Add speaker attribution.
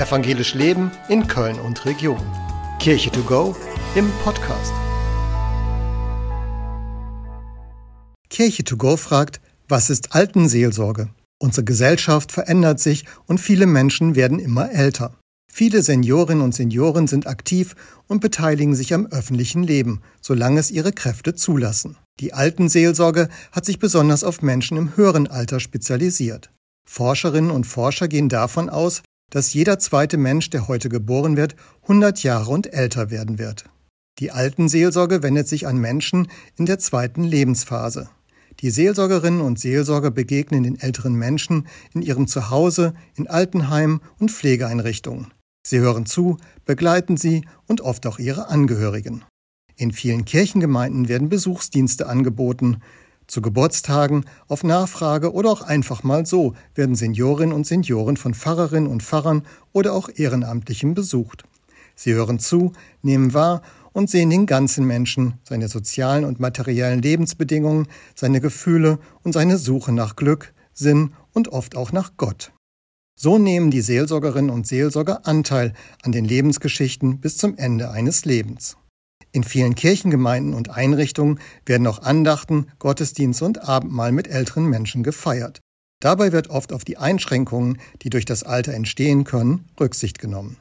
Speaker 1: Evangelisch Leben in Köln und Region. Kirche to go im Podcast. Kirche to go fragt, was ist Altenseelsorge? Unsere Gesellschaft verändert sich und viele Menschen werden immer älter. Viele Seniorinnen und Senioren sind aktiv und beteiligen sich am öffentlichen Leben, solange es ihre Kräfte zulassen. Die Altenseelsorge hat sich besonders auf Menschen im höheren Alter spezialisiert. Forscherinnen und Forscher gehen davon aus, dass jeder zweite Mensch, der heute geboren wird, 100 Jahre und älter werden wird. Die Altenseelsorge wendet sich an Menschen in der zweiten Lebensphase. Die Seelsorgerinnen und Seelsorger begegnen den älteren Menschen in ihrem Zuhause, in Altenheimen und Pflegeeinrichtungen. Sie hören zu, begleiten sie und oft auch ihre Angehörigen. In vielen Kirchengemeinden werden Besuchsdienste angeboten, zu Geburtstagen, auf Nachfrage oder auch einfach mal so werden Seniorinnen und Senioren von Pfarrerinnen und Pfarrern oder auch Ehrenamtlichen besucht. Sie hören zu, nehmen wahr und sehen den ganzen Menschen, seine sozialen und materiellen Lebensbedingungen, seine Gefühle und seine Suche nach Glück, Sinn und oft auch nach Gott. So nehmen die Seelsorgerinnen und Seelsorger Anteil an den Lebensgeschichten bis zum Ende eines Lebens. In vielen Kirchengemeinden und Einrichtungen werden auch Andachten, Gottesdienste und Abendmahl mit älteren Menschen gefeiert. Dabei wird oft auf die Einschränkungen, die durch das Alter entstehen können, Rücksicht genommen.